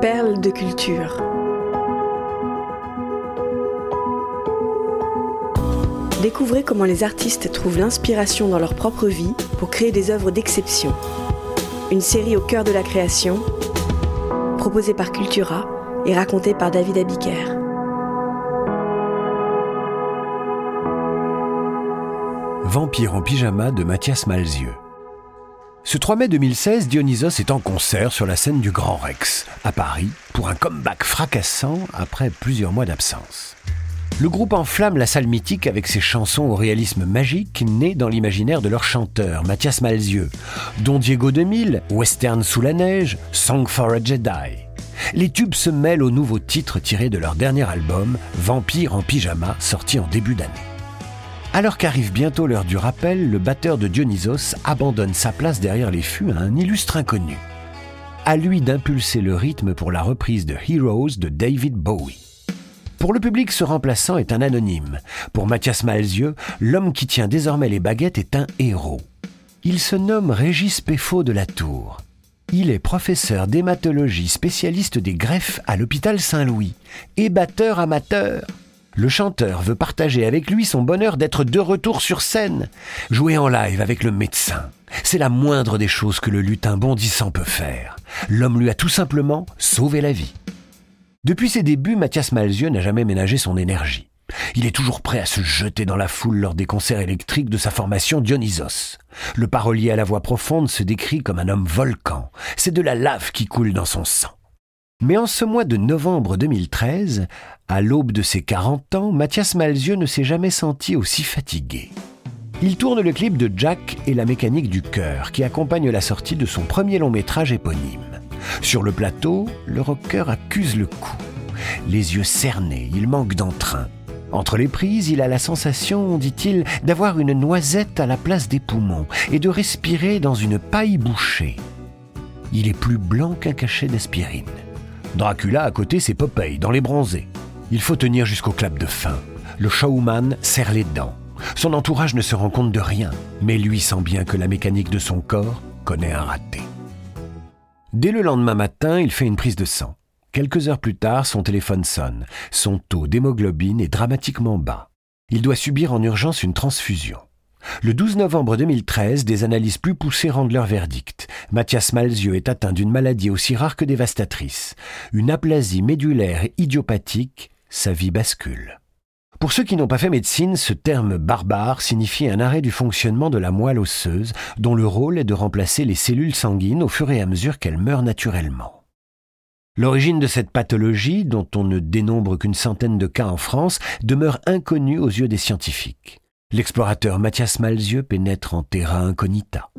Perles de culture. Découvrez comment les artistes trouvent l'inspiration dans leur propre vie pour créer des œuvres d'exception. Une série au cœur de la création, proposée par Cultura et racontée par David Abiker. Vampire en pyjama de Mathias Malzieux. Ce 3 mai 2016, Dionysos est en concert sur la scène du Grand Rex, à Paris, pour un comeback fracassant après plusieurs mois d'absence. Le groupe enflamme la salle mythique avec ses chansons au réalisme magique nées dans l'imaginaire de leur chanteur, Mathias Malzieux, dont Diego 2000, Western sous la neige, Song for a Jedi. Les tubes se mêlent aux nouveaux titres tirés de leur dernier album, Vampire en pyjama, sorti en début d'année. Alors qu'arrive bientôt l'heure du rappel, le batteur de Dionysos abandonne sa place derrière les fûts à un illustre inconnu. À lui d'impulser le rythme pour la reprise de Heroes de David Bowie. Pour le public, ce remplaçant est un anonyme. Pour Mathias Malzieux, l'homme qui tient désormais les baguettes est un héros. Il se nomme Régis Péfaut de la Tour. Il est professeur d'hématologie spécialiste des greffes à l'hôpital Saint-Louis et batteur amateur. Le chanteur veut partager avec lui son bonheur d'être de retour sur scène, jouer en live avec le médecin. C'est la moindre des choses que le lutin bondissant peut faire. L'homme lui a tout simplement sauvé la vie. Depuis ses débuts, Mathias Malzieux n'a jamais ménagé son énergie. Il est toujours prêt à se jeter dans la foule lors des concerts électriques de sa formation Dionysos. Le parolier à la voix profonde se décrit comme un homme volcan. C'est de la lave qui coule dans son sang. Mais en ce mois de novembre 2013, à l'aube de ses 40 ans, Mathias Malzieux ne s'est jamais senti aussi fatigué. Il tourne le clip de Jack et la mécanique du cœur qui accompagne la sortie de son premier long métrage éponyme. Sur le plateau, le rocker accuse le coup. Les yeux cernés, il manque d'entrain. Entre les prises, il a la sensation, dit-il, d'avoir une noisette à la place des poumons et de respirer dans une paille bouchée. Il est plus blanc qu'un cachet d'aspirine. Dracula à côté, c'est Popeye, dans les bronzés. Il faut tenir jusqu'au clap de fin. Le showman serre les dents. Son entourage ne se rend compte de rien, mais lui sent bien que la mécanique de son corps connaît un raté. Dès le lendemain matin, il fait une prise de sang. Quelques heures plus tard, son téléphone sonne. Son taux d'hémoglobine est dramatiquement bas. Il doit subir en urgence une transfusion. Le 12 novembre 2013, des analyses plus poussées rendent leur verdict. Mathias Malzieux est atteint d'une maladie aussi rare que dévastatrice, une aplasie médulaire idiopathique, sa vie bascule. Pour ceux qui n'ont pas fait médecine, ce terme barbare signifie un arrêt du fonctionnement de la moelle osseuse, dont le rôle est de remplacer les cellules sanguines au fur et à mesure qu'elles meurent naturellement. L'origine de cette pathologie, dont on ne dénombre qu'une centaine de cas en France, demeure inconnue aux yeux des scientifiques. L'explorateur Mathias Malzieux pénètre en terra incognita.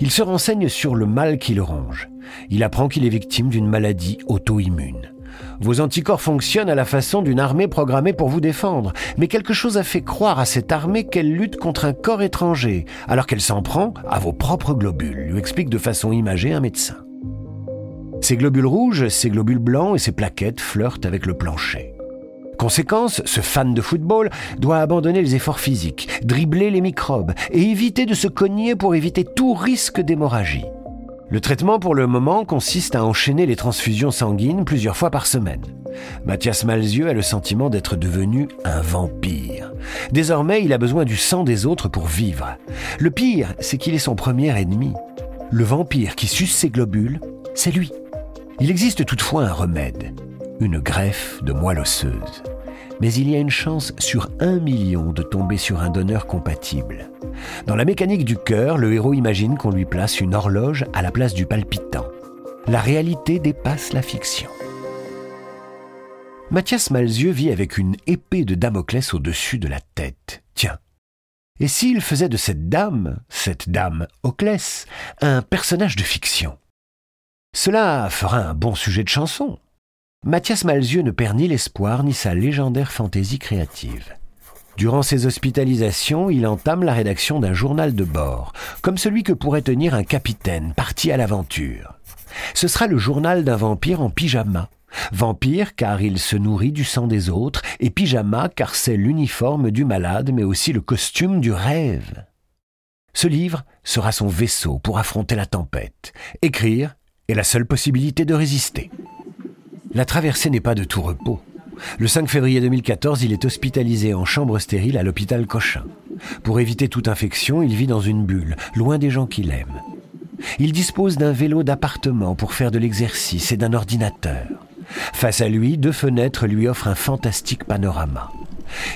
Il se renseigne sur le mal qui le ronge. Il apprend qu'il est victime d'une maladie auto-immune. Vos anticorps fonctionnent à la façon d'une armée programmée pour vous défendre, mais quelque chose a fait croire à cette armée qu'elle lutte contre un corps étranger, alors qu'elle s'en prend à vos propres globules, lui explique de façon imagée un médecin. Ces globules rouges, ces globules blancs et ces plaquettes flirtent avec le plancher. Conséquence, ce fan de football doit abandonner les efforts physiques, dribbler les microbes et éviter de se cogner pour éviter tout risque d'hémorragie. Le traitement pour le moment consiste à enchaîner les transfusions sanguines plusieurs fois par semaine. Mathias Malzieux a le sentiment d'être devenu un vampire. Désormais, il a besoin du sang des autres pour vivre. Le pire, c'est qu'il est son premier ennemi. Le vampire qui suce ses globules, c'est lui. Il existe toutefois un remède, une greffe de moelle osseuse mais il y a une chance sur un million de tomber sur un donneur compatible. Dans la mécanique du cœur, le héros imagine qu'on lui place une horloge à la place du palpitant. La réalité dépasse la fiction. Mathias Malzieux vit avec une épée de Damoclès au-dessus de la tête. Tiens. Et s'il faisait de cette dame, cette dame Oclès, un personnage de fiction? Cela fera un bon sujet de chanson. Mathias Malzieux ne perd ni l'espoir ni sa légendaire fantaisie créative. Durant ses hospitalisations, il entame la rédaction d'un journal de bord, comme celui que pourrait tenir un capitaine parti à l'aventure. Ce sera le journal d'un vampire en pyjama. Vampire car il se nourrit du sang des autres, et pyjama car c'est l'uniforme du malade, mais aussi le costume du rêve. Ce livre sera son vaisseau pour affronter la tempête. Écrire est la seule possibilité de résister. La traversée n'est pas de tout repos. Le 5 février 2014, il est hospitalisé en chambre stérile à l'hôpital Cochin. Pour éviter toute infection, il vit dans une bulle, loin des gens qu'il aime. Il dispose d'un vélo d'appartement pour faire de l'exercice et d'un ordinateur. Face à lui, deux fenêtres lui offrent un fantastique panorama.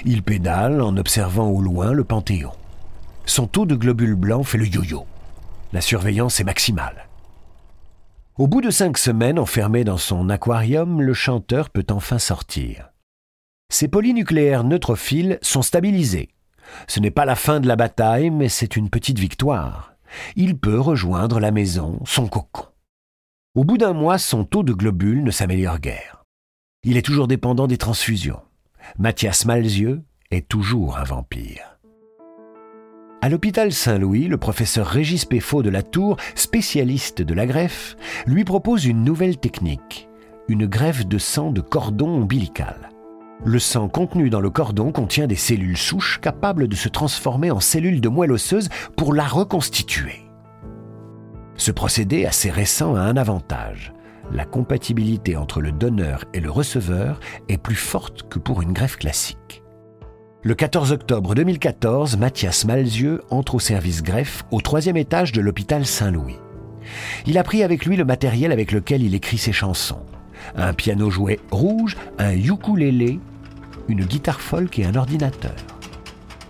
Il pédale en observant au loin le Panthéon. Son taux de globules blancs fait le yo-yo. La surveillance est maximale. Au bout de cinq semaines enfermé dans son aquarium, le chanteur peut enfin sortir. Ses polynucléaires neutrophiles sont stabilisés. Ce n'est pas la fin de la bataille, mais c'est une petite victoire. Il peut rejoindre la maison, son cocon. Au bout d'un mois, son taux de globules ne s'améliore guère. Il est toujours dépendant des transfusions. Mathias Malzieux est toujours un vampire. À l'hôpital Saint-Louis, le professeur Régis Péfaut de la Tour, spécialiste de la greffe, lui propose une nouvelle technique, une greffe de sang de cordon ombilical. Le sang contenu dans le cordon contient des cellules souches capables de se transformer en cellules de moelle osseuse pour la reconstituer. Ce procédé assez récent a un avantage. La compatibilité entre le donneur et le receveur est plus forte que pour une greffe classique. Le 14 octobre 2014, Mathias Malzieux entre au service greffe au troisième étage de l'hôpital Saint-Louis. Il a pris avec lui le matériel avec lequel il écrit ses chansons. Un piano jouet rouge, un ukulélé, une guitare folk et un ordinateur.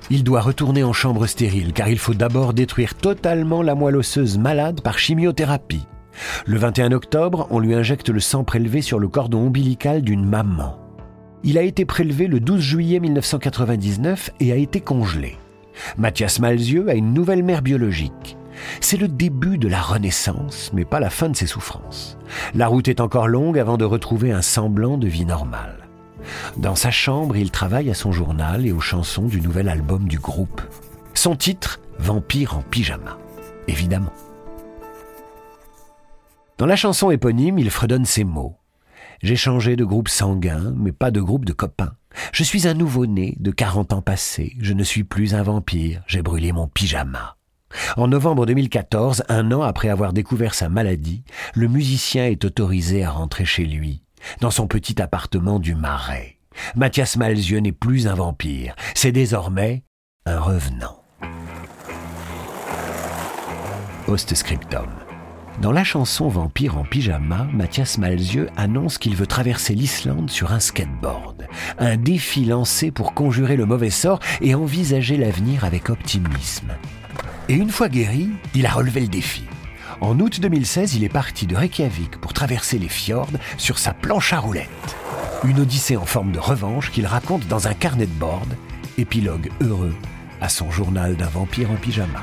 Il doit retourner en chambre stérile car il faut d'abord détruire totalement la moelle osseuse malade par chimiothérapie. Le 21 octobre, on lui injecte le sang prélevé sur le cordon ombilical d'une maman. Il a été prélevé le 12 juillet 1999 et a été congelé. Mathias Malzieux a une nouvelle mère biologique. C'est le début de la renaissance, mais pas la fin de ses souffrances. La route est encore longue avant de retrouver un semblant de vie normale. Dans sa chambre, il travaille à son journal et aux chansons du nouvel album du groupe. Son titre, Vampire en pyjama, évidemment. Dans la chanson éponyme, il fredonne ces mots. J'ai changé de groupe sanguin, mais pas de groupe de copains. Je suis un nouveau-né de 40 ans passés. Je ne suis plus un vampire. J'ai brûlé mon pyjama. En novembre 2014, un an après avoir découvert sa maladie, le musicien est autorisé à rentrer chez lui, dans son petit appartement du Marais. Mathias Malzieux n'est plus un vampire, c'est désormais un revenant. Post-scriptum. Dans la chanson Vampire en pyjama, Mathias Malzieux annonce qu'il veut traverser l'Islande sur un skateboard. Un défi lancé pour conjurer le mauvais sort et envisager l'avenir avec optimisme. Et une fois guéri, il a relevé le défi. En août 2016, il est parti de Reykjavik pour traverser les fjords sur sa planche à roulettes. Une odyssée en forme de revanche qu'il raconte dans un carnet de bord, épilogue heureux à son journal d'un vampire en pyjama.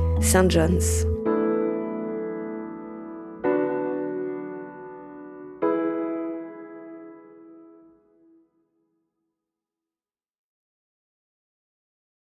St. John's.